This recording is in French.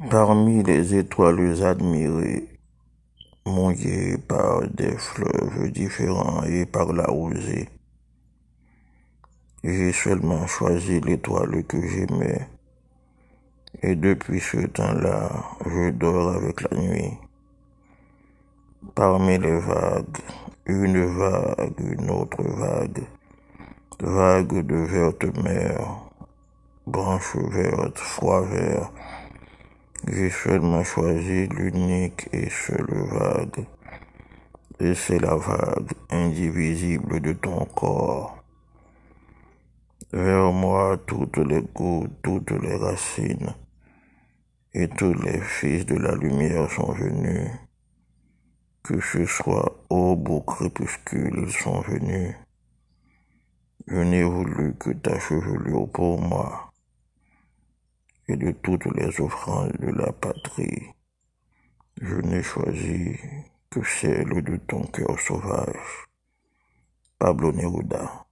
Parmi les étoiles admirées, mouillées par des fleuves différents et par la rosée, j'ai seulement choisi l'étoile que j'aimais. Et depuis ce temps-là, je dors avec la nuit. Parmi les vagues, une vague, une autre vague, vague de verte mer, branches vertes, froid vert. J'ai seulement choisi l'unique et seule vague. Et c'est la vague indivisible de ton corps. Vers moi, toutes les gouttes, toutes les racines et tous les fils de la lumière sont venus. Que ce soit aube ou crépuscule, sont venus. Je n'ai voulu que ta chevelure pour moi et de toutes les offrandes de la patrie. Je n'ai choisi que celle de ton cœur sauvage. Pablo Neruda.